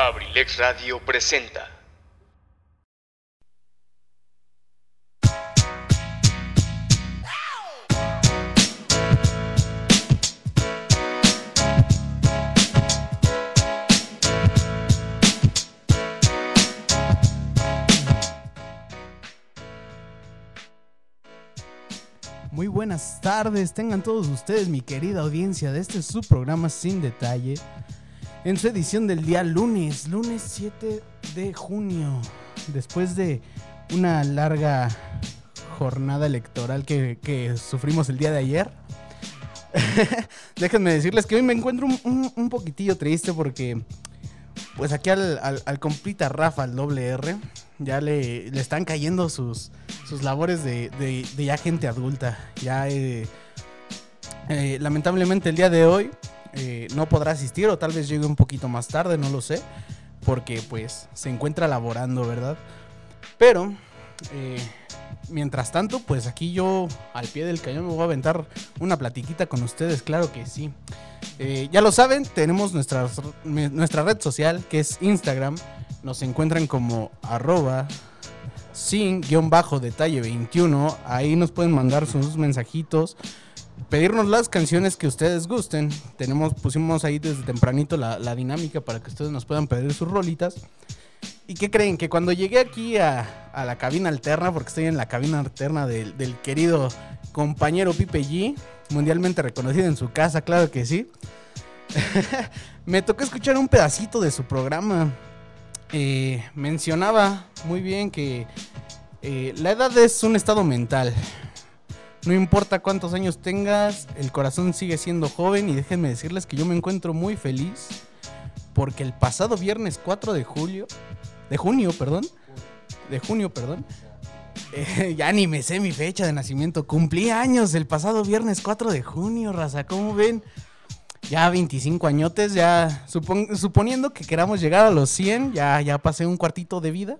Abrilex Radio presenta. Muy buenas tardes, tengan todos ustedes, mi querida audiencia, de este su programa Sin Detalle, en su edición del día lunes, lunes 7 de junio, después de una larga jornada electoral que, sufrimos el día de ayer. Déjenme decirles que hoy me encuentro un, poquitillo triste porque, pues aquí al, al, al compita Rafa, al doble R, ya le, le están cayendo sus, sus labores de, de- de ya gente adulta. Ya, eh, eh, lamentablemente, el día de hoy eh, no podrá asistir o tal vez llegue un poquito más tarde, no lo sé, porque pues se encuentra laborando, ¿verdad? Pero, eh, mientras tanto, pues aquí yo al pie del cañón me voy a aventar una platiquita con ustedes, claro que sí. Eh, ya lo saben, tenemos nuestras- nuestra red social que es Instagram. Nos encuentran como arroba sin guion bajo detalle 21. Ahí nos pueden mandar sus mensajitos. Pedirnos las canciones que ustedes gusten. Tenemos, pusimos ahí desde tempranito la, dinámica para que ustedes nos puedan pedir sus rolitas. ¿Y qué creen? Que cuando llegué aquí a, a la cabina alterna, porque estoy en la cabina alterna del, del querido compañero Pipe G, mundialmente reconocido en su casa, claro que sí. Me tocó escuchar un pedacito de su programa. Eh, mencionaba muy bien que eh, la edad es un estado mental. No importa cuántos años tengas, el corazón sigue siendo joven y déjenme decirles que yo me encuentro muy feliz porque el pasado viernes 4 de julio, de junio, perdón, de junio, perdón, eh, ya ni me sé mi fecha de nacimiento, cumplí años el pasado viernes 4 de junio, raza, ¿cómo ven? Ya 25 añotes, ya supon- suponiendo que queramos llegar a los 100, ya, ya pasé un cuartito de vida.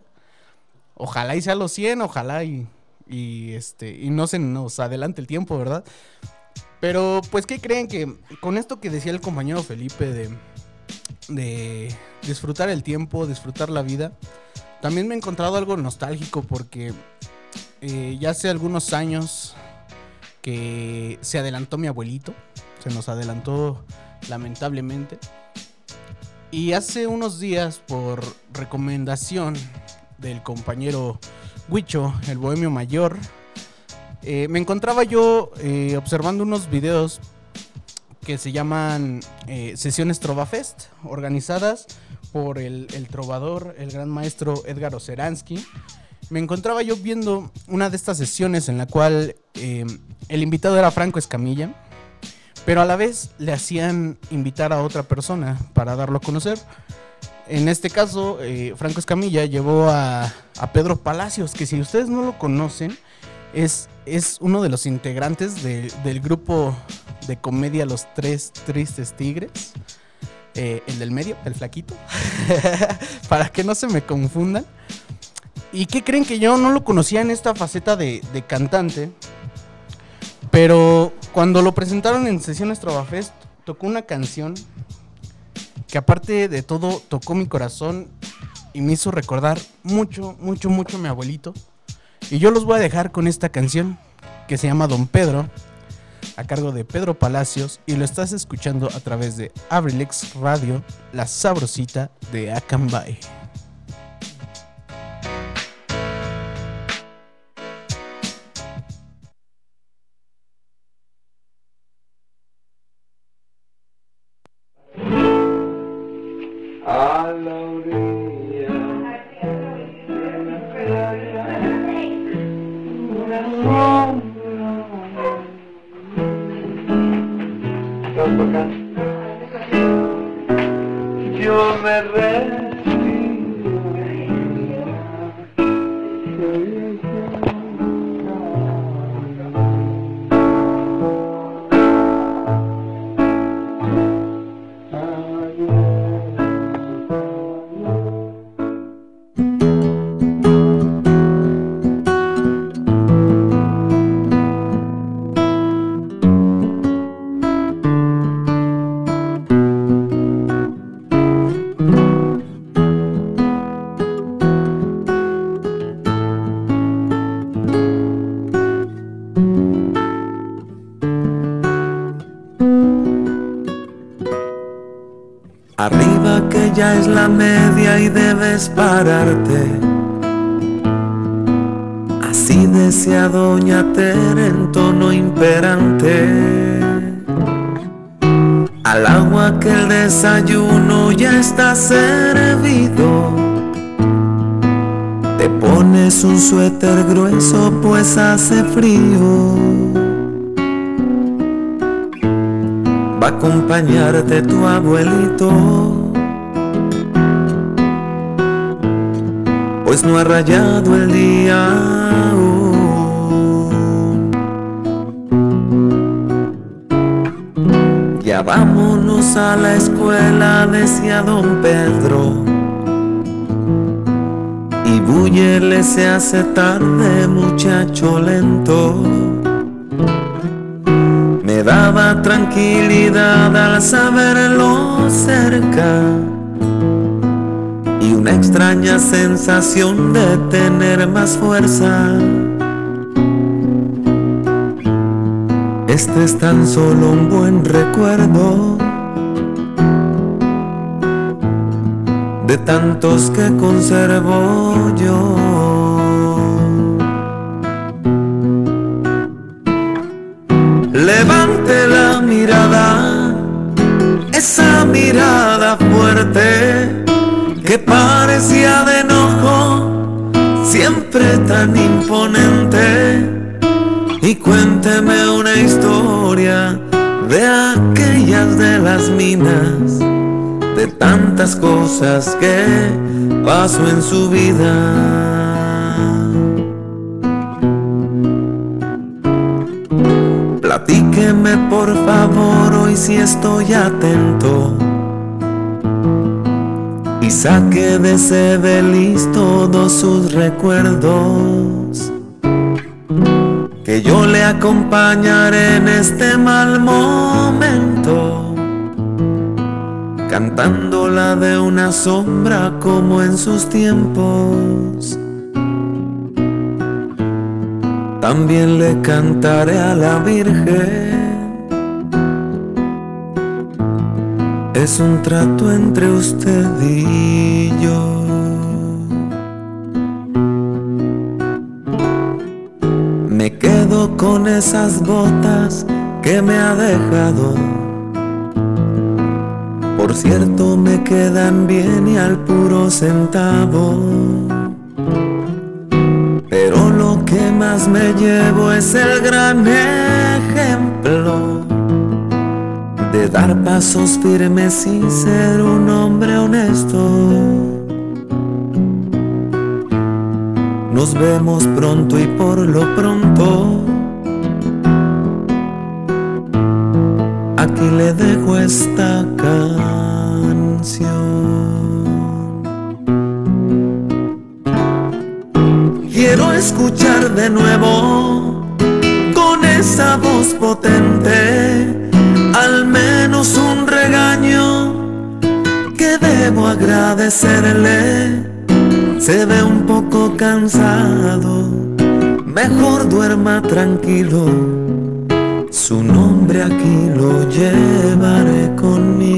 Ojalá y sea los 100, ojalá y, y, este, y no se nos adelante el tiempo, ¿verdad? Pero pues, ¿qué creen que con esto que decía el compañero Felipe de, de disfrutar el tiempo, disfrutar la vida, también me he encontrado algo nostálgico porque eh, ya hace algunos años que se adelantó mi abuelito, se nos adelantó lamentablemente. Y hace unos días, por recomendación del compañero Huicho, el bohemio mayor, eh, me encontraba yo eh, observando unos videos que se llaman eh, Sesiones Trova Fest, organizadas por el, el trovador, el gran maestro Edgar Oceransky. Me encontraba yo viendo una de estas sesiones en la cual eh, el invitado era Franco Escamilla, pero a la vez le hacían invitar a otra persona para darlo a conocer. En este caso, eh, Franco Escamilla llevó a, Pedro Palacios, que si ustedes no lo conocen, es, es uno de los integrantes de- del grupo de comedia Los Tres Tristes Tigres. Eh, el del medio, el flaquito. Para que no se me confundan. ¿Y qué creen que yo no lo conocía en esta faceta de, cantante? Pero cuando lo presentaron en Sesiones Trovafest, tocó una canción que aparte de todo tocó mi corazón y me hizo recordar mucho, mucho, mucho a mi abuelito. Y yo los voy a dejar con esta canción que se llama Don Pedro, a cargo de Pedro Palacios, y lo estás escuchando a través de Abrilex Radio, la sabrosita de Acambay. El desayuno ya está servido. Te pones un suéter grueso pues hace frío. Va a acompañarte tu abuelito. Pues no ha rayado el día. A la escuela, decía don Pedro. Y Buyele se hace tarde, muchacho lento. Me daba tranquilidad al saberlo cerca y una extraña sensación de tener más fuerza. Este es tan solo un buen recuerdo de tantos que conservo yo. Cosas que pasó en su vida. Platíqueme por favor hoy si estoy atento y saque de ese beliz todos sus recuerdos. Que yo le acompañaré en este mal momento, cantando la de una sombra como en sus tiempos. También le cantaré a la Virgen. Es un trato entre usted y yo. Me quedo con esas botas que me ha dejado. Por cierto, me quedan bien y al puro centavo. Pero lo que más me llevo es el gran ejemplo de dar pasos firmes y ser un hombre honesto. Nos vemos pronto y por lo pronto. Aquí le dejo esta canción. Quiero escuchar de nuevo con esa voz potente al menos un regaño que debo agradecerle. Se ve un poco cansado, mejor duerma tranquilo. Su nombre aquí lo llevaré conmigo.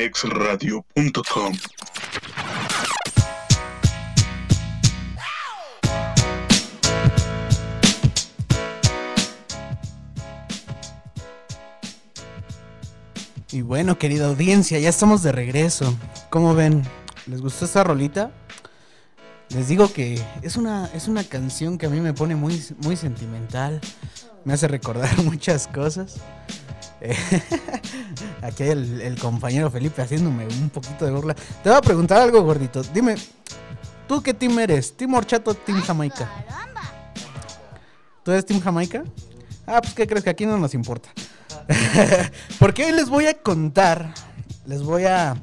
You. abrilexradio.com Y bueno, querida audiencia, ya estamos de regreso. ¿Cómo ven? ¿Les gustó esta rolita? Les digo que es una, es una canción que a mí me pone muy, muy sentimental. Me hace recordar muchas cosas. Eh, Aquí hay el, el compañero Felipe haciéndome un poquito de burla. Te voy a preguntar algo, gordito. Dime, ¿tú qué team eres? ¿Team Horchato o Team Jamaica? ¿Tú eres Team Jamaica? Ah, pues ¿qué crees que aquí no nos importa? Porque hoy les voy a contar, les voy a,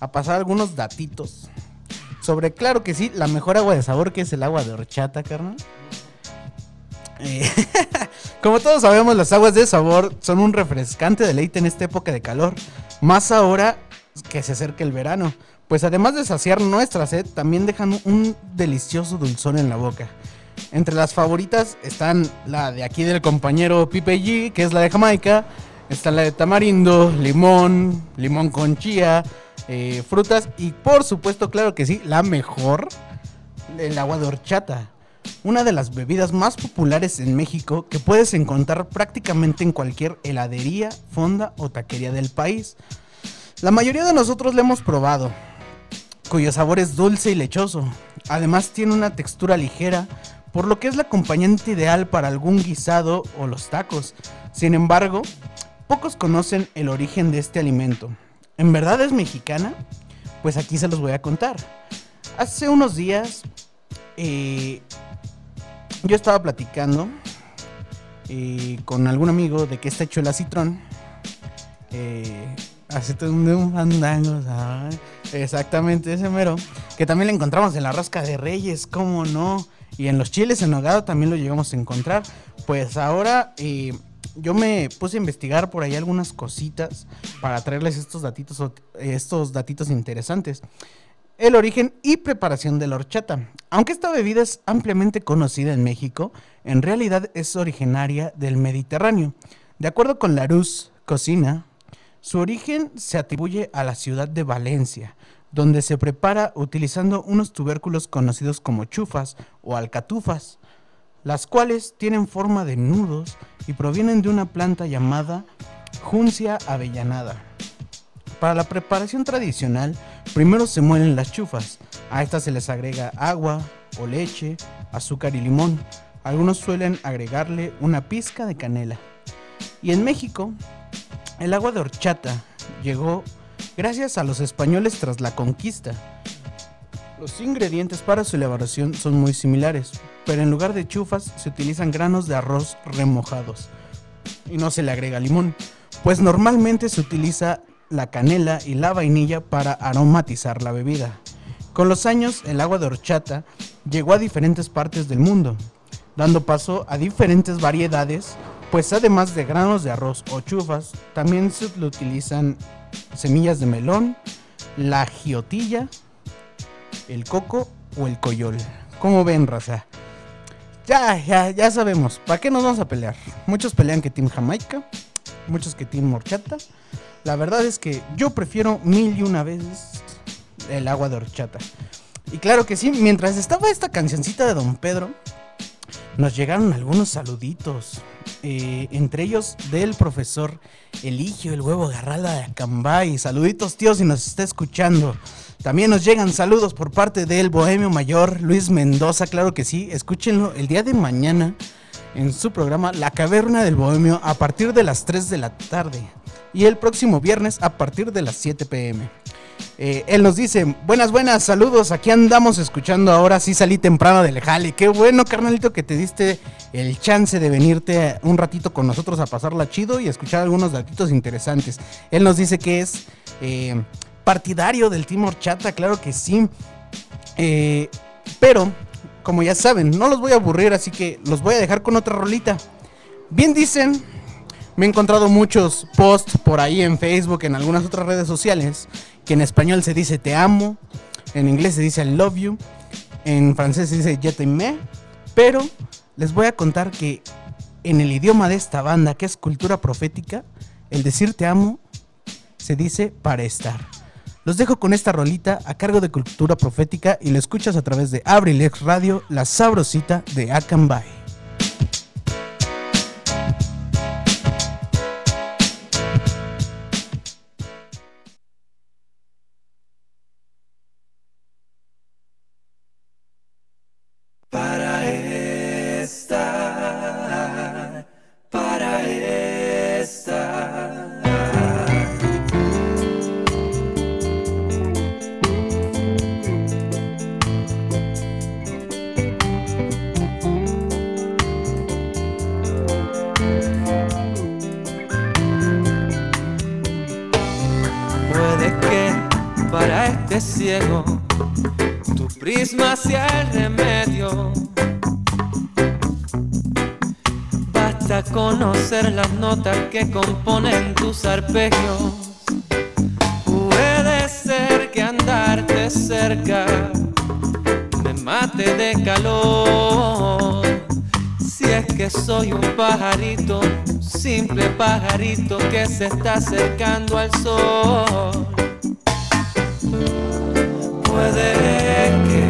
a pasar algunos datitos sobre, claro que sí, la mejor agua de sabor que es el agua de horchata, carnal. Eh, como todos sabemos, las aguas de sabor son un refrescante deleite en esta época de calor, más ahora que se acerca el verano, pues además de saciar nuestra sed, también dejan un delicioso dulzor en la boca. Entre las favoritas están la de aquí del compañero Pipe G, que es la de Jamaica, está la de tamarindo, limón, limón con chía, eh, frutas y por supuesto, claro que sí, la mejor, el agua de horchata. Una de las bebidas más populares en México que puedes encontrar prácticamente en cualquier heladería, fonda o taquería del país. La mayoría de nosotros la hemos probado, cuyo sabor es dulce y lechoso. Además tiene una textura ligera, por lo que es la acompañante ideal para algún guisado o los tacos. Sin embargo, pocos conocen el origen de este alimento. ¿En verdad es mexicana? Pues aquí se los voy a contar. Hace unos días eh, yo estaba platicando eh, con algún amigo de que está hecho el acitrón. Eh, de un fandango. Exactamente, ese mero. Que también lo encontramos en la rosca de reyes, ¿cómo no? Y en los chiles en nogada también lo llegamos a encontrar. Pues ahora eh, yo me puse a investigar por ahí algunas cositas para traerles estos datitos, estos datitos interesantes. El origen y preparación de la horchata. Aunque esta bebida es ampliamente conocida en México, en realidad es originaria del Mediterráneo. De acuerdo con Larousse Cocina, su origen se atribuye a la ciudad de Valencia, donde se prepara utilizando unos tubérculos conocidos como chufas o alcatufas, las cuales tienen forma de nudos y provienen de una planta llamada Juncia avellanada. Para la preparación tradicional, primero se muelen las chufas. A estas se les agrega agua o leche, azúcar y limón. Algunos suelen agregarle una pizca de canela. Y en México, el agua de horchata llegó gracias a los españoles tras la conquista. Los ingredientes para su elaboración son muy similares, pero en lugar de chufas se utilizan granos de arroz remojados y no se le agrega limón, pues normalmente se utiliza la canela y la vainilla para aromatizar la bebida. Con los años, el agua de horchata llegó a diferentes partes del mundo, dando paso a diferentes variedades, pues además de granos de arroz o chufas, también se utilizan semillas de melón, la giotilla, el coco o el coyol. ¿Cómo ven, raza? Ya, ya, ya sabemos. ¿Para qué nos vamos a pelear? Muchos pelean que Team Jamaica, muchos que Team Horchata. La verdad es que yo prefiero mil y una veces el agua de horchata. Y claro que sí, mientras estaba esta cancioncita de Don Pedro, nos llegaron algunos saluditos. eh, entre ellos del profesor Eligio, el huevo garralda de Acambay. Saluditos, tío, si nos está escuchando. También nos llegan saludos por parte del Bohemio Mayor, Luis Mendoza, claro que sí. Escúchenlo el día de mañana en su programa La Caverna del Bohemio a partir de las 3 de la tarde. Y el próximo viernes a partir de las 7 pm. Eh, él nos dice, buenas, buenas, saludos, aquí andamos escuchando ahora, sí salí temprano del jale, qué bueno carnalito que te diste el chance de venirte un ratito con nosotros a pasarla chido y escuchar algunos datitos interesantes. Él nos dice que es eh, partidario del Team Horchata, claro que sí, Eh, pero como ya saben, no los voy a aburrir, así que los voy a dejar con otra rolita. Bien dicen, me he encontrado muchos posts por ahí en Facebook, en algunas otras redes sociales, que en español se dice te amo, en inglés se dice I love you, en francés se dice je t'aime, pero les voy a contar que en el idioma de esta banda, que es cultura profética, el decir te amo se dice para estar. Los dejo con esta rolita a cargo de Cultura Profética y lo escuchas a través de Abrilex Radio, la sabrosita de Akanbay. simple pajarito que se está acercando al sol. Puede que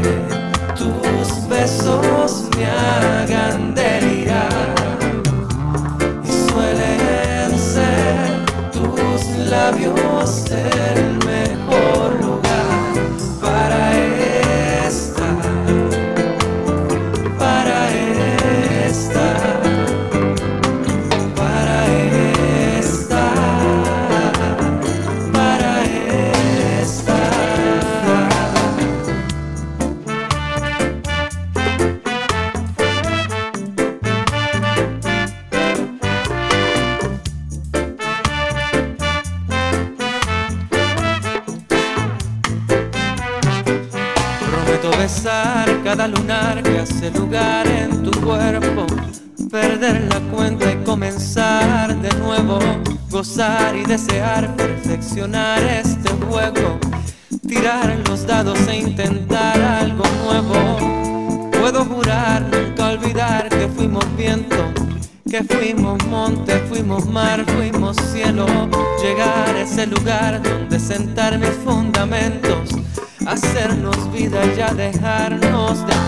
tus besos me hagan delirar y suelen ser tus labios desear perfeccionar este juego, tirar los dados e intentar algo nuevo. Puedo jurar nunca olvidar que fuimos viento, que fuimos monte, fuimos mar, fuimos cielo. Llegar a ese lugar donde sentar mis fundamentos, hacernos vida y ya dejarnos de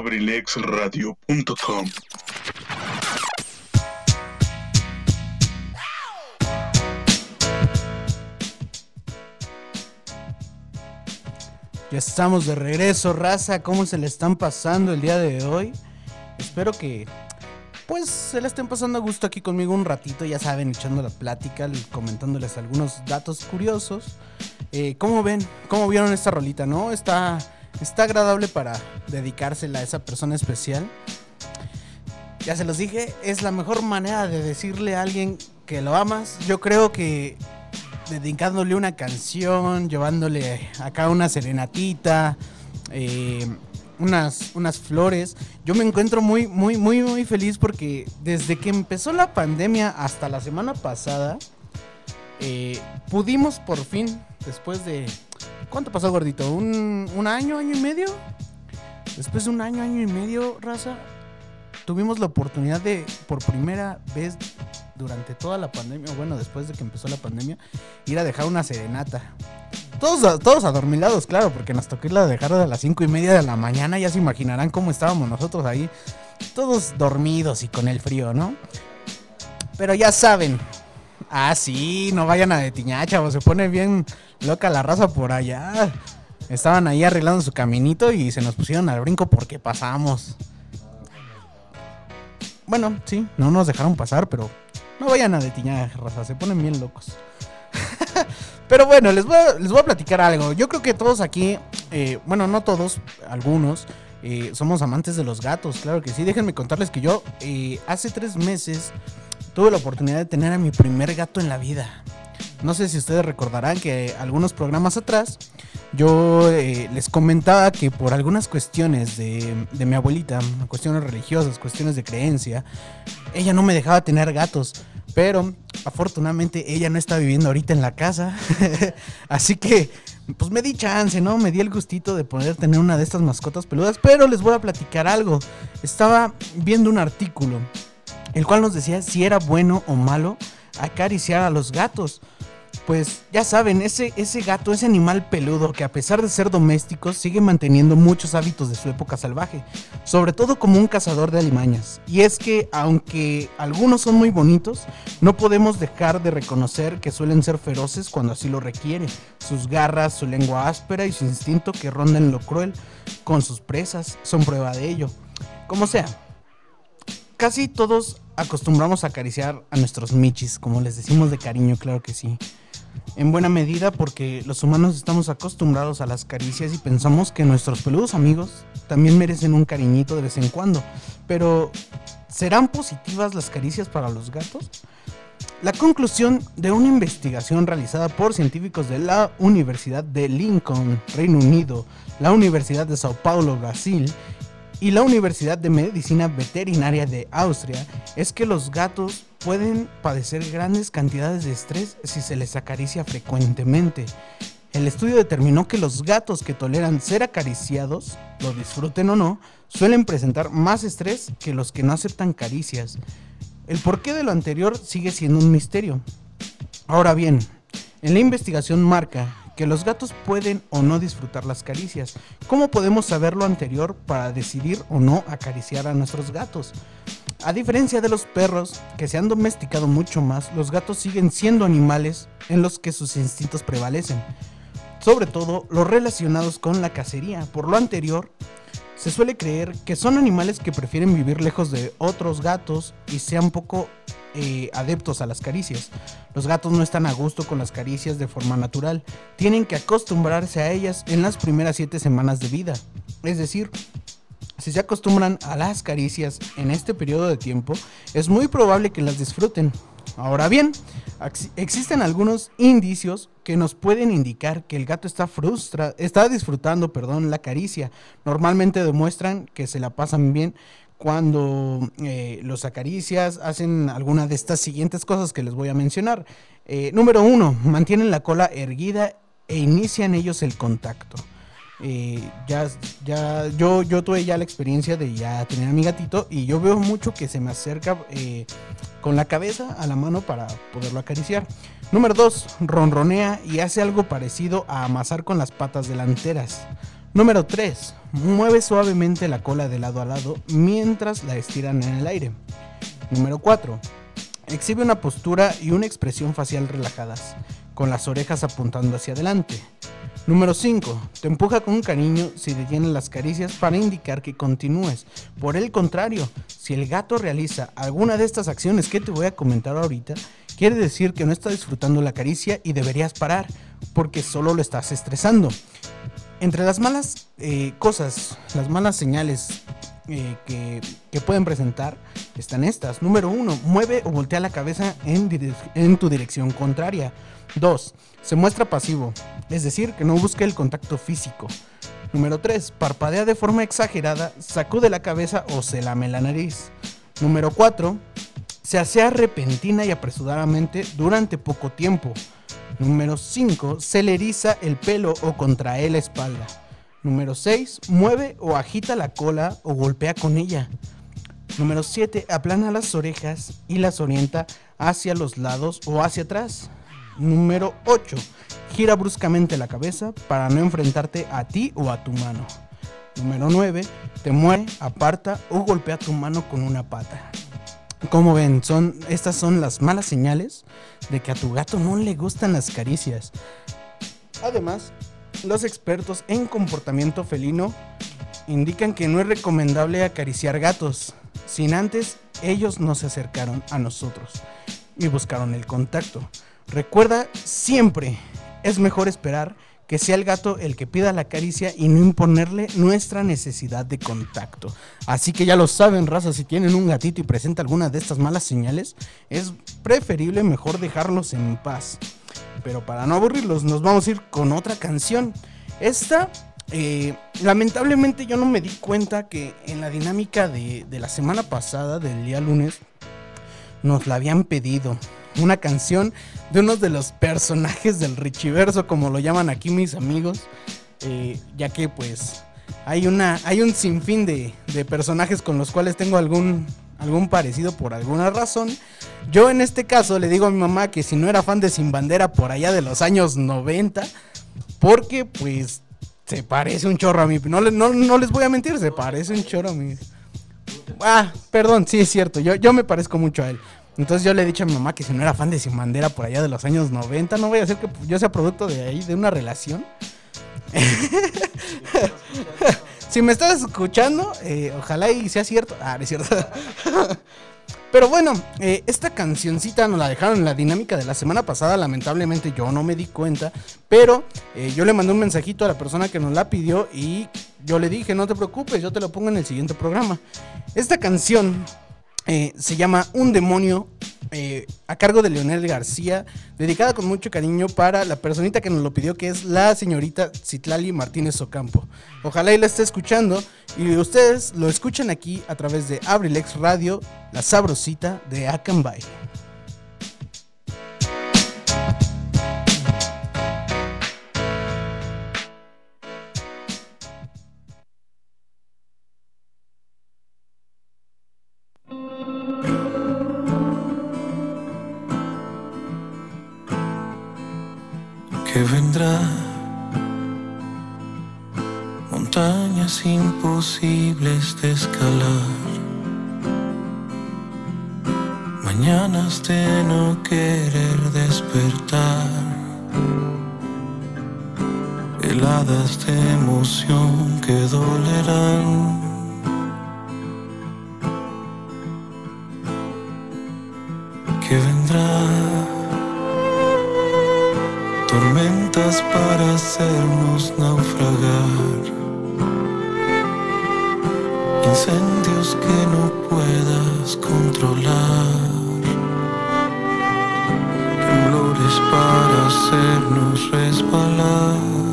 abrilexradio.com. Ya estamos de regreso, raza. ¿Cómo se le están pasando el día de hoy? Espero que pues se la estén pasando a gusto aquí conmigo un ratito, ya saben, echando la plática, comentándoles algunos datos curiosos. Eh, ¿Cómo ven? ¿Cómo vieron esta rolita, no? Está, está agradable para dedicársela a esa persona especial. Ya se los dije, es la mejor manera de decirle a alguien que lo amas. Yo creo que dedicándole una canción, llevándole acá una serenatita, eh, unas, unas flores. Yo me encuentro muy, muy, muy, muy feliz porque desde que empezó la pandemia hasta la semana pasada, eh, pudimos por fin, después de... ¿Cuánto pasó, gordito? ¿Un, ¿Un año, año y medio? Después de un año, año y medio, raza, tuvimos la oportunidad de, por primera vez durante toda la pandemia, bueno, después de que empezó la pandemia, ir a dejar una serenata. Todos, todos adormilados, claro, porque nos tocó irla a dejar a las cinco y media de la mañana. Ya se imaginarán cómo estábamos nosotros ahí, todos dormidos y con el frío, ¿no? Pero ya saben. Ah, sí, no vayan a detiñar, chavos. Se pone bien loca la raza por allá. Estaban ahí arreglando su caminito y se nos pusieron al brinco porque pasamos. Bueno, sí, no nos dejaron pasar, pero no vayan a detiñar, raza. Se ponen bien locos. Pero bueno, les voy, a, les voy a platicar algo. Yo creo que todos aquí, eh, bueno, no todos, algunos, eh, somos amantes de los gatos, claro que sí. Déjenme contarles que yo eh, hace tres meses tuve la oportunidad de tener a mi primer gato en la vida. No sé si ustedes recordarán que algunos programas atrás yo eh, les comentaba que por algunas cuestiones de, de mi abuelita, cuestiones religiosas, cuestiones de creencia, ella no me dejaba tener gatos. Pero afortunadamente ella no está viviendo ahorita en la casa. Así que pues me di chance, ¿no? Me di el gustito de poder tener una de estas mascotas peludas. Pero les voy a platicar algo. Estaba viendo un artículo, el cual nos decía si era bueno o malo acariciar a los gatos. Pues ya saben, ese, ese gato, ese animal peludo que a pesar de ser doméstico sigue manteniendo muchos hábitos de su época salvaje, sobre todo como un cazador de alimañas. Y es que aunque algunos son muy bonitos, no podemos dejar de reconocer que suelen ser feroces cuando así lo requiere. Sus garras, su lengua áspera y su instinto que rondan lo cruel con sus presas son prueba de ello. Como sea, casi todos acostumbramos a acariciar a nuestros michis, como les decimos de cariño, claro que sí. En buena medida porque los humanos estamos acostumbrados a las caricias y pensamos que nuestros peludos amigos también merecen un cariñito de vez en cuando. Pero, ¿serán positivas las caricias para los gatos? La conclusión de una investigación realizada por científicos de la Universidad de Lincoln, Reino Unido, la Universidad de Sao Paulo, Brasil, y la Universidad de Medicina Veterinaria de Austria es que los gatos pueden padecer grandes cantidades de estrés si se les acaricia frecuentemente. El estudio determinó que los gatos que toleran ser acariciados, lo disfruten o no, suelen presentar más estrés que los que no aceptan caricias. El porqué de lo anterior sigue siendo un misterio. Ahora bien, en la investigación marca que los gatos pueden o no disfrutar las caricias. ¿Cómo podemos saber lo anterior para decidir o no acariciar a nuestros gatos? A diferencia de los perros, que se han domesticado mucho más, los gatos siguen siendo animales en los que sus instintos prevalecen. Sobre todo los relacionados con la cacería. Por lo anterior, se suele creer que son animales que prefieren vivir lejos de otros gatos y sean poco eh, adeptos a las caricias. Los gatos no están a gusto con las caricias de forma natural, tienen que acostumbrarse a ellas en las primeras 7 semanas de vida. Es decir, si se acostumbran a las caricias en este periodo de tiempo, es muy probable que las disfruten. Ahora bien, existen algunos indicios que nos pueden indicar que el gato está frustra, está disfrutando, perdón, la caricia. Normalmente demuestran que se la pasan bien cuando eh, los acaricias, hacen alguna de estas siguientes cosas que les voy a mencionar. Eh, número uno, mantienen la cola erguida e inician ellos el contacto. Eh, ya, ya, yo, yo tuve ya la experiencia de ya tener a mi gatito y yo veo mucho que se me acerca eh, con la cabeza a la mano para poderlo acariciar. Número 2, ronronea y hace algo parecido a amasar con las patas delanteras. Número 3, mueve suavemente la cola de lado a lado mientras la estiran en el aire. Número 4, exhibe una postura y una expresión facial relajadas, con las orejas apuntando hacia adelante. Número 5. Te empuja con cariño si detiene las caricias para indicar que continúes. Por el contrario, si el gato realiza alguna de estas acciones que te voy a comentar ahorita, quiere decir que no está disfrutando la caricia y deberías parar, porque solo lo estás estresando. Entre las malas eh, cosas, las malas señales eh, que, que pueden presentar están estas. Número 1. Mueve o voltea la cabeza en, en tu dirección contraria. 2. Se muestra pasivo, es decir, que no busca el contacto físico. Número 3. Parpadea de forma exagerada, sacude la cabeza o se lame la nariz. Número 4. Se asea repentina y apresuradamente durante poco tiempo. Número 5. Se le eriza el pelo o contrae la espalda. Número 6. Mueve o agita la cola o golpea con ella. Número 7. Aplana las orejas y las orienta hacia los lados o hacia atrás. Número 8. Gira bruscamente la cabeza para no enfrentarte a ti o a tu mano. Número 9. Te mueve, aparta o golpea tu mano con una pata. Como ven, son, estas son las malas señales de que a tu gato no le gustan las caricias. Además, los expertos en comportamiento felino indican que no es recomendable acariciar gatos sin antes ellos no se acercaron a nosotros y buscaron el contacto. Recuerda siempre, es mejor esperar que sea el gato el que pida la caricia y no imponerle nuestra necesidad de contacto. Así que ya lo saben, raza, si tienen un gatito y presenta alguna de estas malas señales, es preferible mejor dejarlos en paz. Pero para no aburrirlos, nos vamos a ir con otra canción. Esta, eh, lamentablemente yo no me di cuenta que en la dinámica de, de la semana pasada, del día lunes, nos la habían pedido. Una canción de uno de los personajes del Richiverso, como lo llaman aquí mis amigos. eh, ya que pues hay, una, hay un sinfín de, de personajes con los cuales tengo algún, algún parecido por alguna razón. Yo en este caso le digo a mi mamá que si no era fan de Sin Bandera por allá de los años 90, porque pues se parece un chorro a mí. No, no, no les voy a mentir, se parece un chorro a mí. Ah, perdón, sí es cierto, yo, yo me parezco mucho a él. Entonces yo le he dicho a mi mamá que si no era fan de Sin Bandera por allá de los años 90, no voy a hacer que yo sea producto de ahí, de una relación. si me estás escuchando, eh, ojalá y sea cierto. Ah, es cierto. Pero bueno, eh, esta cancioncita nos la dejaron en la dinámica de la semana pasada. Lamentablemente yo no me di cuenta. Pero eh, yo le mandé un mensajito a la persona que nos la pidió y yo le dije, no te preocupes, yo te lo pongo en el siguiente programa. Esta canción eh, se llama Un demonio eh, a cargo de Leonel García, dedicada con mucho cariño para la personita que nos lo pidió, que es la señorita Citlali Martínez Ocampo. Ojalá y la esté escuchando y ustedes lo escuchen aquí a través de Abrilex Radio, la sabrosita de Akanbay. Que vendrá. Montañas imposibles de escalar. Mañanas de no querer despertar. Heladas de emoción que dolerán. Que vendrá tormentas para hacernos naufragar, incendios que no puedas controlar, temblores para hacernos resbalar.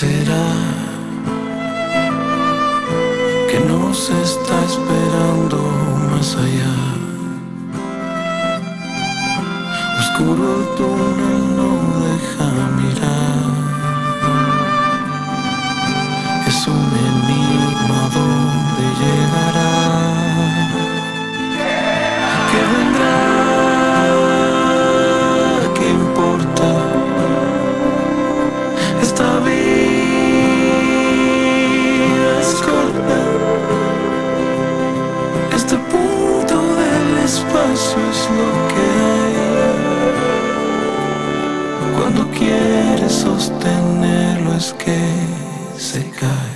Será? Que nos está esperando más allá. Oscuro el túnel no deja mirar. Sostenerlo es que se cae.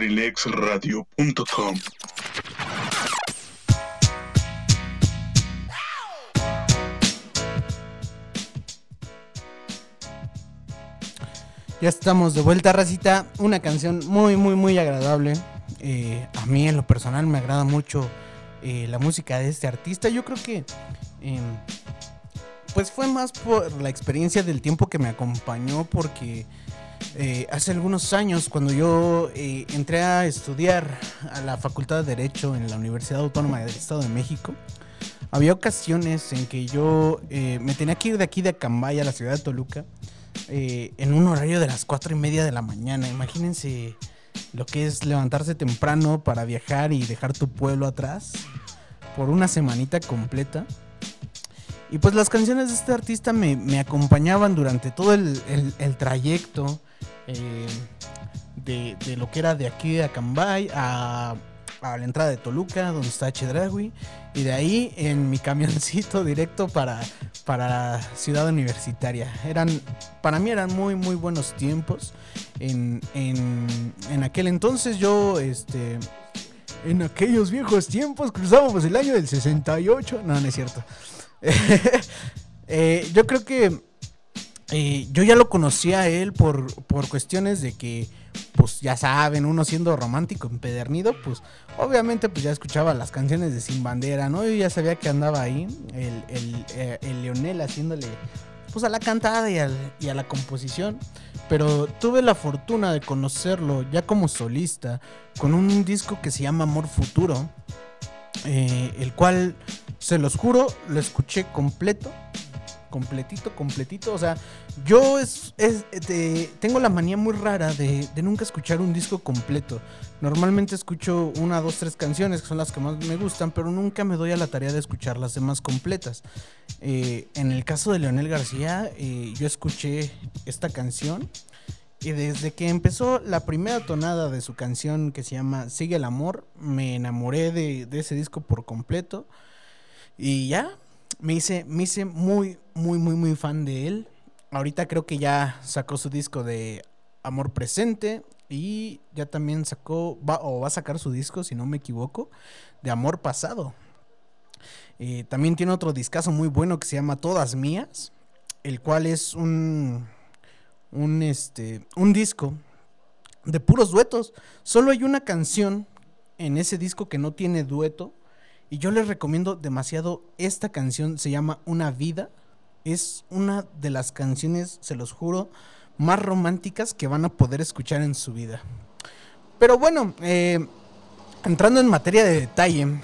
abrilexradio.com. Ya estamos de vuelta, racita. Una canción muy, muy, muy agradable. Eh, a mí, en lo personal, me agrada mucho eh, la música de este artista. Yo creo que. em, pues fue más por la experiencia del tiempo que me acompañó, porque eh, hace algunos años, cuando yo eh, entré a estudiar a la Facultad de Derecho en la Universidad Autónoma del Estado de México, había ocasiones en que yo eh, me tenía que ir de aquí de Acambay a la ciudad de Toluca en un horario de las cuatro y media de la mañana. Imagínense lo que es levantarse temprano para viajar y dejar tu pueblo atrás por una semanita completa. Y pues las canciones de este artista me, acompañaban durante todo el trayecto eh, de, de lo que era de aquí de Acambay a, a la entrada de Toluca, donde está Chedragui. Y de ahí en mi camioncito directo para, para Ciudad Universitaria. Eran, para mí eran muy, muy buenos tiempos. En, en, en aquel entonces yo, este, en aquellos viejos tiempos cruzábamos el año del 68. No, no es cierto. Eh, yo creo que eh, yo ya lo conocía a él por, por cuestiones de que, pues ya saben, uno siendo romántico empedernido, pues obviamente pues ya escuchaba las canciones de Sin Bandera, ¿no? Yo ya sabía que andaba ahí, el, el, eh, el Leonel haciéndole pues a la cantada y, al- y a la composición. Pero tuve la fortuna de conocerlo ya como solista con un disco que se llama Amor Futuro, eh, el cual, se los juro, lo escuché completo, completito, completito. O sea, yo es, es- tengo la manía muy rara de, de nunca escuchar un disco completo. Normalmente escucho una, dos, tres canciones que son las que más me gustan, pero nunca me doy a la tarea de escuchar las demás completas. Eh, en el caso de Leonel García, eh, yo escuché esta canción y desde que empezó la primera tonada de su canción que se llama Sigue el amor, me enamoré de, de ese disco por completo. Y ya, me hice, me muy, muy, muy, muy fan de él. Ahorita creo que ya sacó su disco de Amor Presente y ya también sacó, o va a sacar su disco, si no me equivoco, de Amor Pasado. Eh, también tiene otro discazo muy bueno que se llama Todas Mías, el cual es un, un, este, un disco de puros duetos. Solo hay una canción en ese disco que no tiene dueto. Y yo les recomiendo demasiado esta canción. Se llama Una Vida. Es una de las canciones, se los juro, más románticas que van a poder escuchar en su vida. Pero bueno, eh, entrando en materia de detalle.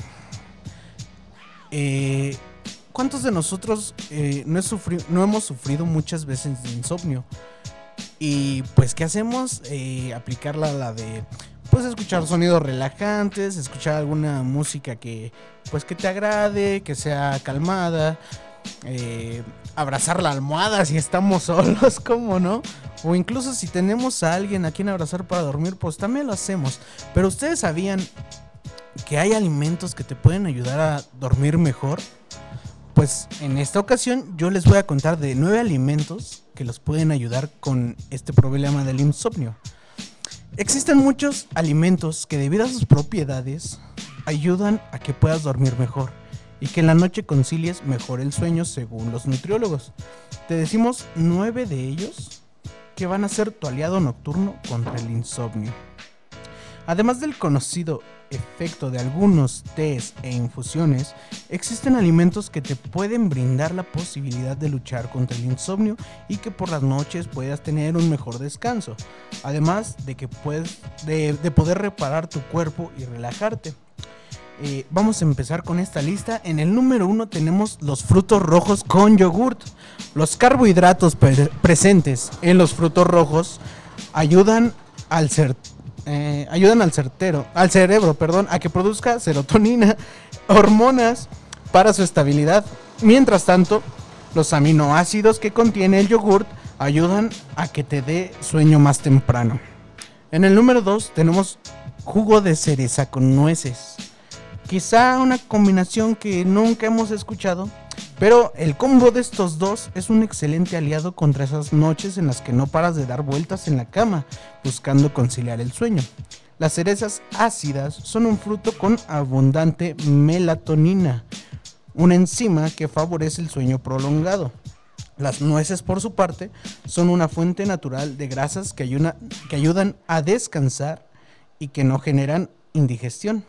eh, ¿Cuántos de nosotros eh, no, no hemos sufrido muchas veces de insomnio? Y pues, ¿qué hacemos? Eh, aplicarla a la de, pues, escuchar sonidos relajantes, escuchar alguna música que, pues, que te agrade, que sea calmada, eh, abrazar la almohada si estamos solos, ¿cómo no? O incluso si tenemos a alguien a quien abrazar para dormir, pues también lo hacemos. Pero ustedes sabían que hay alimentos que te pueden ayudar a dormir mejor. Pues en esta ocasión yo les voy a contar de nueve alimentos que los pueden ayudar con este problema del insomnio. Existen muchos alimentos que debido a sus propiedades ayudan a que puedas dormir mejor y que en la noche concilies mejor el sueño según los nutriólogos. Te decimos nueve de ellos que van a ser tu aliado nocturno contra el insomnio. Además del conocido efecto de algunos tés e infusiones, existen alimentos que te pueden brindar la posibilidad de luchar contra el insomnio y que por las noches puedas tener un mejor descanso. Además de que puedes de, de poder reparar tu cuerpo y relajarte. Eh, vamos a empezar con esta lista. En el número uno tenemos los frutos rojos con yogurt. Los carbohidratos pre- presentes en los frutos rojos ayudan al cer- eh, ayudan al certero, al cerebro, perdón, a que produzca serotonina, hormonas para su estabilidad. Mientras tanto, los aminoácidos que contiene el yogurt ayudan a que te dé sueño más temprano. En el número 2 tenemos jugo de cereza con nueces. Quizá una combinación que nunca hemos escuchado, pero el combo de estos dos es un excelente aliado contra esas noches en las que no paras de dar vueltas en la cama, buscando conciliar el sueño. Las cerezas ácidas son un fruto con abundante melatonina, una enzima que favorece el sueño prolongado. Las nueces, por su parte, son una fuente natural de grasas que, ayudan a descansar y que no generan indigestión.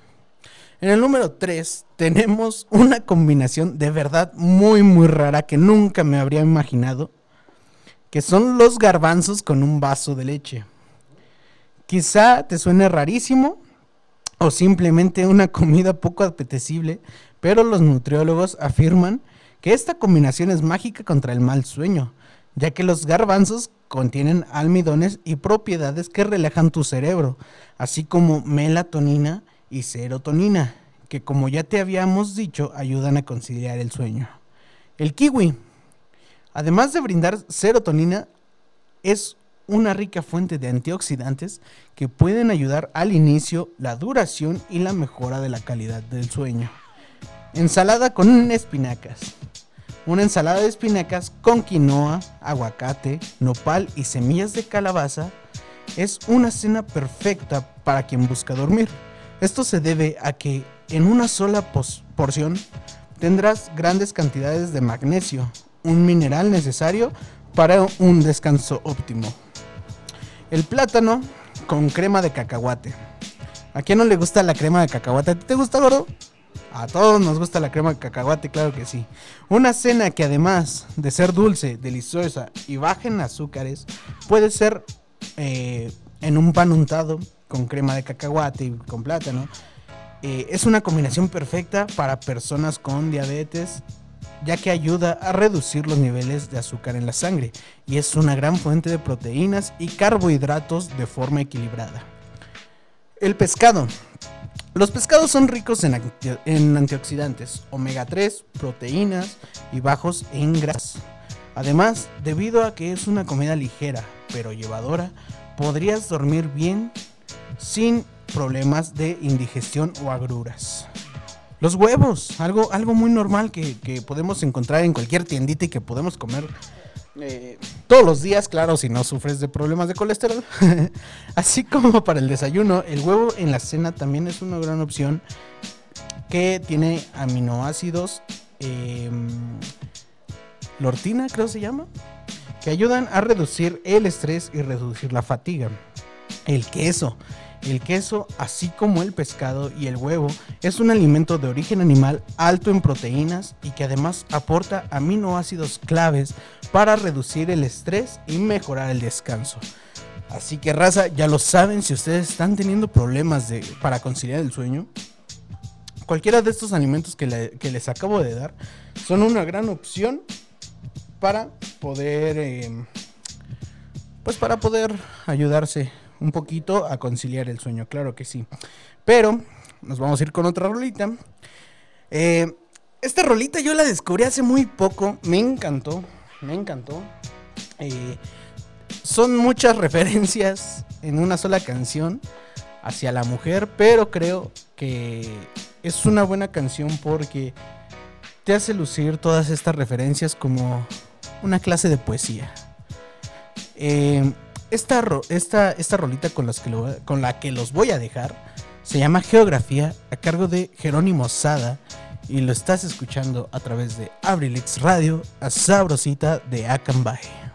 En el número 3 tenemos una combinación de verdad muy muy rara que nunca me habría imaginado, que son los garbanzos con un vaso de leche. Quizá te suene rarísimo o simplemente una comida poco apetecible, pero los nutriólogos afirman que esta combinación es mágica contra el mal sueño, ya que los garbanzos contienen almidones y propiedades que relajan tu cerebro, así como melatonina y serotonina, que como ya te habíamos dicho ayudan a conciliar el sueño. El kiwi, además de brindar serotonina, es una rica fuente de antioxidantes que pueden ayudar al inicio, la duración y la mejora de la calidad del sueño. Ensalada con espinacas. Una ensalada de espinacas con quinoa, aguacate, nopal y semillas de calabaza es una cena perfecta para quien busca dormir. Esto se debe a que en una sola porción tendrás grandes cantidades de magnesio, un mineral necesario para un descanso óptimo. El plátano con crema de cacahuate. ¿A quién no le gusta la crema de cacahuate? ¿A ti te gusta, gordo? A todos nos gusta la crema de cacahuate, claro que sí. Una cena que además de ser dulce, deliciosa y baja en azúcares, puede ser eh, en un pan untado con crema de cacahuate y con plátano. Eh, es una combinación perfecta para personas con diabetes, ya que ayuda a reducir los niveles de azúcar en la sangre y es una gran fuente de proteínas y carbohidratos de forma equilibrada. El pescado. Los pescados son ricos en, en antioxidantes, omega 3, proteínas y bajos en grasas. Además, debido a que es una comida ligera pero llevadora, podrías dormir bien sin problemas de indigestión o agruras. Los huevos, algo, algo muy normal que, que podemos encontrar en cualquier tiendita y que podemos comer eh, todos los días, claro, si no sufres de problemas de colesterol. Así como para el desayuno, el huevo en la cena también es una gran opción que tiene aminoácidos, eh, lortina creo se llama, que ayudan a reducir el estrés y reducir la fatiga. El queso. El queso, así como el pescado y el huevo, es un alimento de origen animal alto en proteínas y que además aporta aminoácidos claves para reducir el estrés y mejorar el descanso. Así que raza, ya lo saben, si ustedes están teniendo problemas para conciliar el sueño, cualquiera de estos alimentos que, le- que les acabo de dar son una gran opción para poder, eh, pues para poder ayudarse un poquito a conciliar el sueño, claro que sí. Pero nos vamos a ir con otra rolita. Eh, esta rolita yo la descubrí hace muy poco, me encantó, me encantó. Eh, son muchas referencias en una sola canción hacia la mujer, pero creo que es una buena canción porque te hace lucir todas estas referencias como una clase de poesía. Eh, esta, esta, esta rolita con, las que con la que los voy a dejar se llama Geografía a cargo de Jerónimo Sada y lo estás escuchando a través de Abrilix Radio a Sabrosita de Acambay.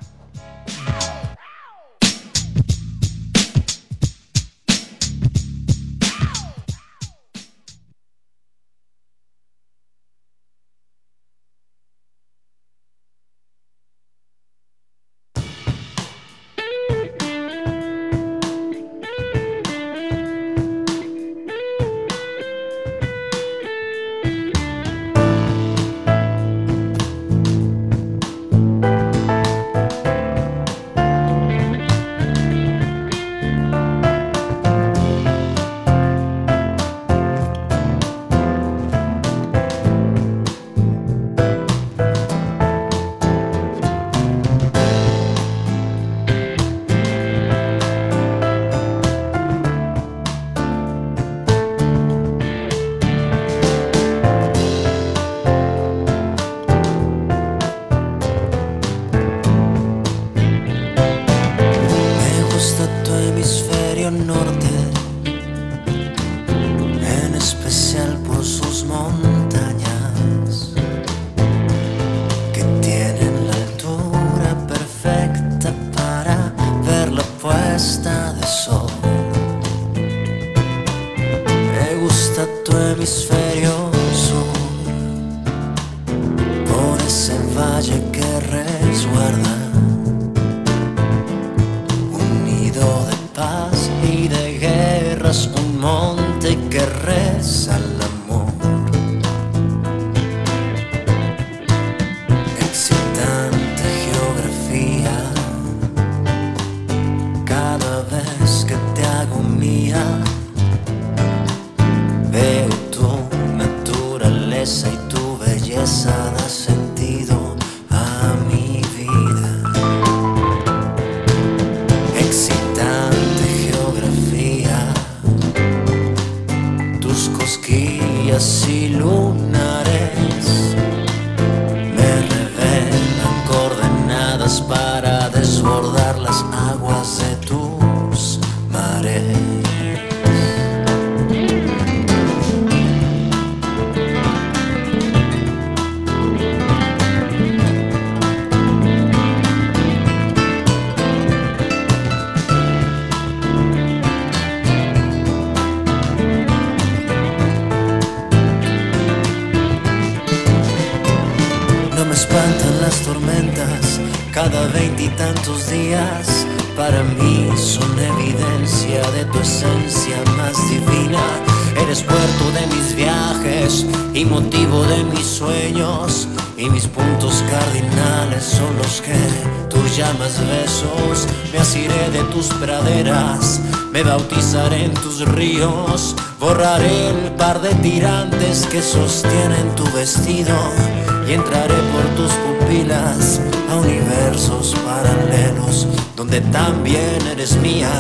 Cada veintitantos días. Para mí son evidencia de tu esencia más divina. Eres puerto de mis viajes y motivo de mis sueños. Y mis puntos cardinales son los que tú llamas besos. Me asiré de tus praderas, me bautizaré en tus ríos. Borraré el par de tirantes que sostienen tu vestido y entraré por tus pupilas a universos paralelos donde también eres mía,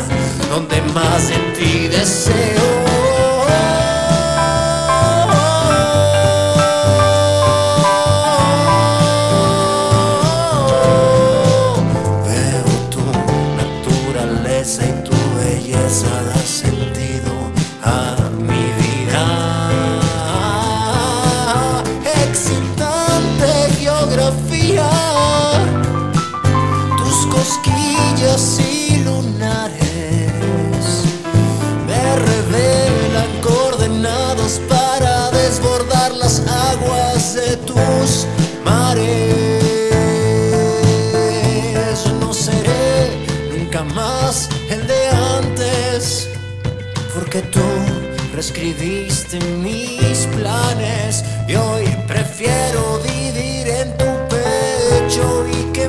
donde más de ti deseo. Porque tú reescribiste mis planes. Y hoy prefiero vivir en tu pecho y que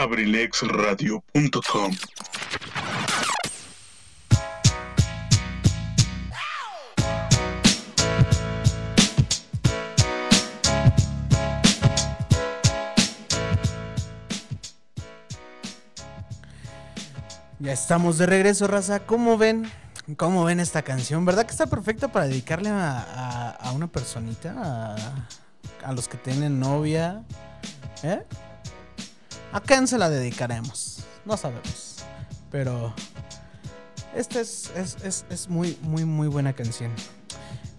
abrilexradio.com Ya estamos de regreso, raza. ¿Cómo ven? ¿Cómo ven esta canción? ¿Verdad que está perfecta para dedicarle a, una personita? A, a los que tienen novia. ¿Eh? ¿A quién se la dedicaremos? No sabemos. Pero esta es, es, es- es muy, muy, muy buena canción.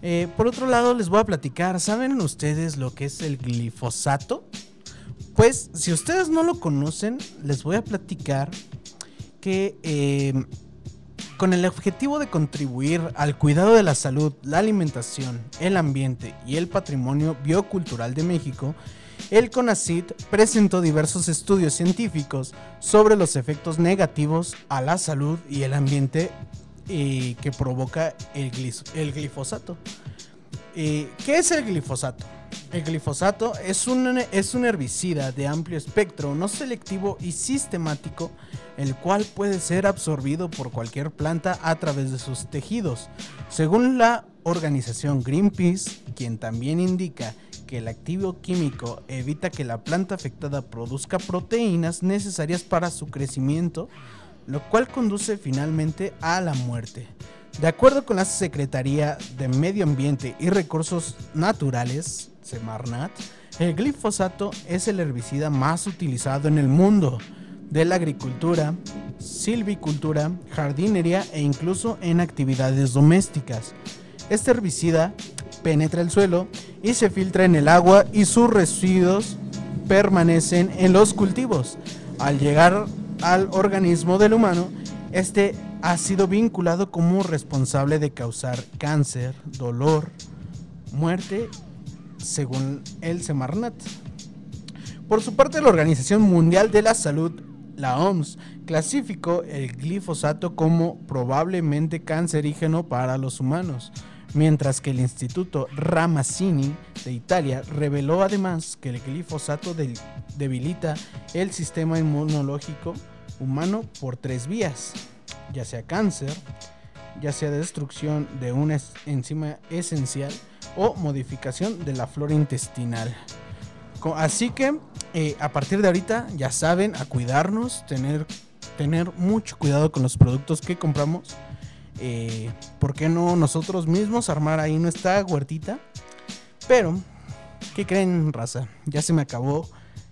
Eh, por otro lado, les voy a platicar. ¿Saben ustedes lo que es el glifosato? Pues, si ustedes no lo conocen, les voy a platicar que eh, con el objetivo de contribuir al cuidado de la salud, la alimentación, el ambiente y el patrimonio biocultural de México, el CONACYT presentó diversos estudios científicos sobre los efectos negativos a la salud y el ambiente eh, que provoca el glifosato. Eh, ¿Qué es el glifosato? El glifosato es un, es un herbicida de amplio espectro, no selectivo y sistemático, el cual puede ser absorbido por cualquier planta a través de sus tejidos. Según la organización Greenpeace, quien también indica el activo químico evita que la planta afectada produzca proteínas necesarias para su crecimiento, lo cual conduce finalmente a la muerte. De acuerdo con la Secretaría de Medio Ambiente y Recursos Naturales, Semarnat, el glifosato es el herbicida más utilizado en el mundo de la agricultura, silvicultura, jardinería e incluso en actividades domésticas. Este herbicida penetra el suelo y se filtra en el agua y sus residuos permanecen en los cultivos. Al llegar al organismo del humano, este ha sido vinculado como responsable de causar cáncer, dolor, muerte, según el Semarnat. Por su parte, la Organización Mundial de la Salud, la OMS, clasificó el glifosato como probablemente cancerígeno para los humanos, mientras que el Instituto Ramazzini de Italia reveló además que el glifosato debilita el sistema inmunológico humano por tres vías, ya sea cáncer, ya sea destrucción de una enzima esencial o modificación de la flora intestinal. Así que eh, a partir de ahorita ya saben a cuidarnos, tener, tener mucho cuidado con los productos que compramos. Eh, ¿Por qué no nosotros mismos armar ahí nuestra huertita? Pero, ¿qué creen, raza? Ya se me acabó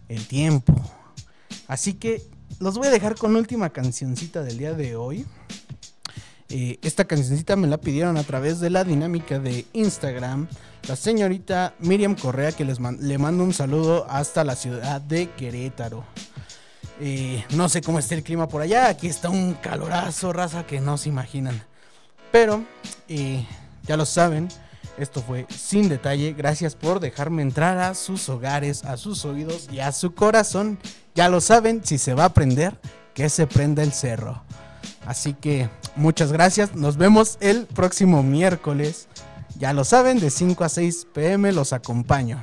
el tiempo. Así que los voy a dejar con última cancioncita del día de hoy. Eh, esta cancioncita me la pidieron a través de la dinámica de Instagram. La señorita Miriam Correa, que les le mando un saludo hasta la ciudad de Querétaro. Eh, no sé cómo está el clima por allá. Aquí está un calorazo, raza, que no se imaginan. Pero, eh, ya lo saben, esto fue sin detalle. Gracias por dejarme entrar a sus hogares, a sus oídos y a su corazón. Ya lo saben, si se va a prender, que se prenda el cerro. Así que muchas gracias. Nos vemos el próximo miércoles. Ya lo saben, de 5 a 6 pm los acompaño.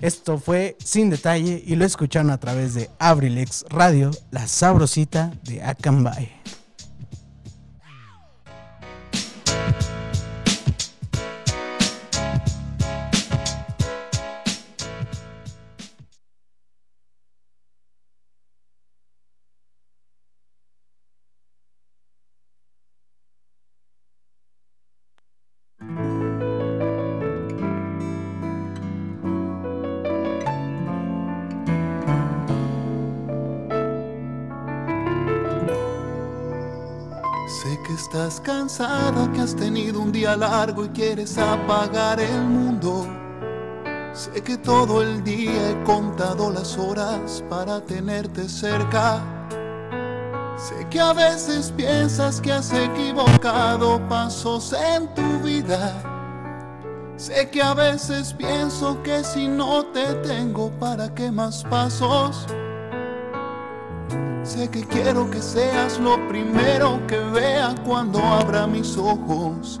Esto fue Sin Detalle y lo escucharon a través de Abrilex Radio, la sabrosita de Acambay. Día largo y quieres apagar el mundo. Sé que todo el día he contado las horas para tenerte cerca. Sé que a veces piensas que has equivocado pasos en tu vida. Sé que a veces pienso que si no te tengo, ¿para qué más pasos? Sé que quiero que seas lo primero que vea cuando abra mis ojos.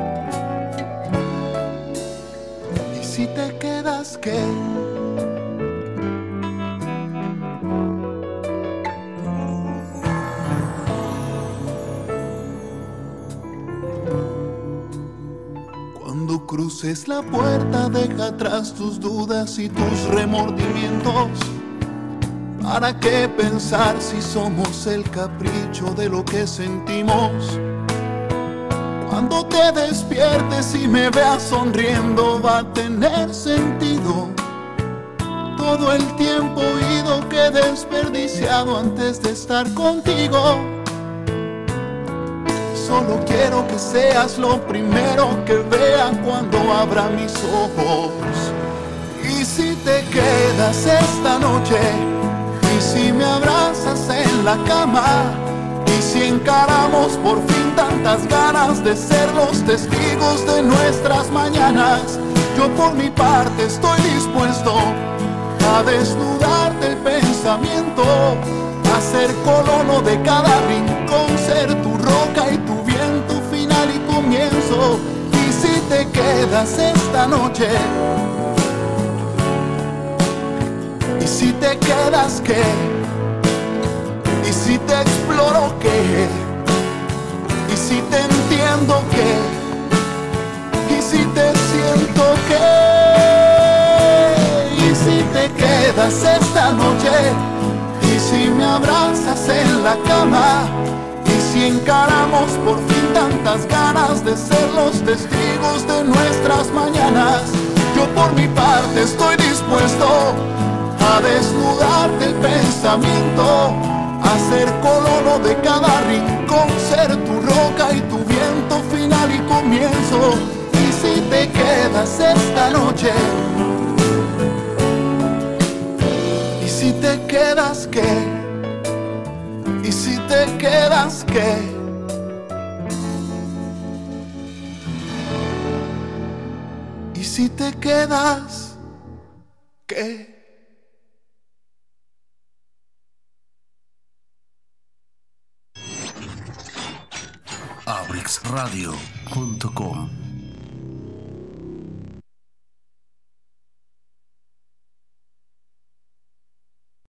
Cuando cruces la puerta, deja atrás tus dudas y tus remordimientos. ¿Para qué pensar si somos el capricho de lo que sentimos? Cuando te despiertes y me veas sonriendo, va a tener sentido todo el tiempo oído que he desperdiciado antes de estar contigo. Solo quiero que seas lo primero que vea cuando abra mis ojos. Y si te quedas esta noche, y si me abrazas en la cama, y si encaramos por fin tantas ganas de ser los testigos de nuestras mañanas, yo por mi parte estoy dispuesto a desnudarte el pensamiento, a ser colono de cada rincón, ser tu roca y tu viento final y comienzo. Y si te quedas esta noche, y si te quedas qué, y si te exploro qué, y si te entiendo qué y si te siento que y si te quedas esta noche y si me abrazas en la cama y si encaramos por fin tantas ganas de ser los testigos de nuestras mañanas yo por mi parte estoy dispuesto a desnudarte el pensamiento a ser colono de cada rincón ser tu roca y tu viento final y comienzo. Y si te quedas esta noche y si te quedas qué y si te quedas qué y si te quedas qué abrixradio.com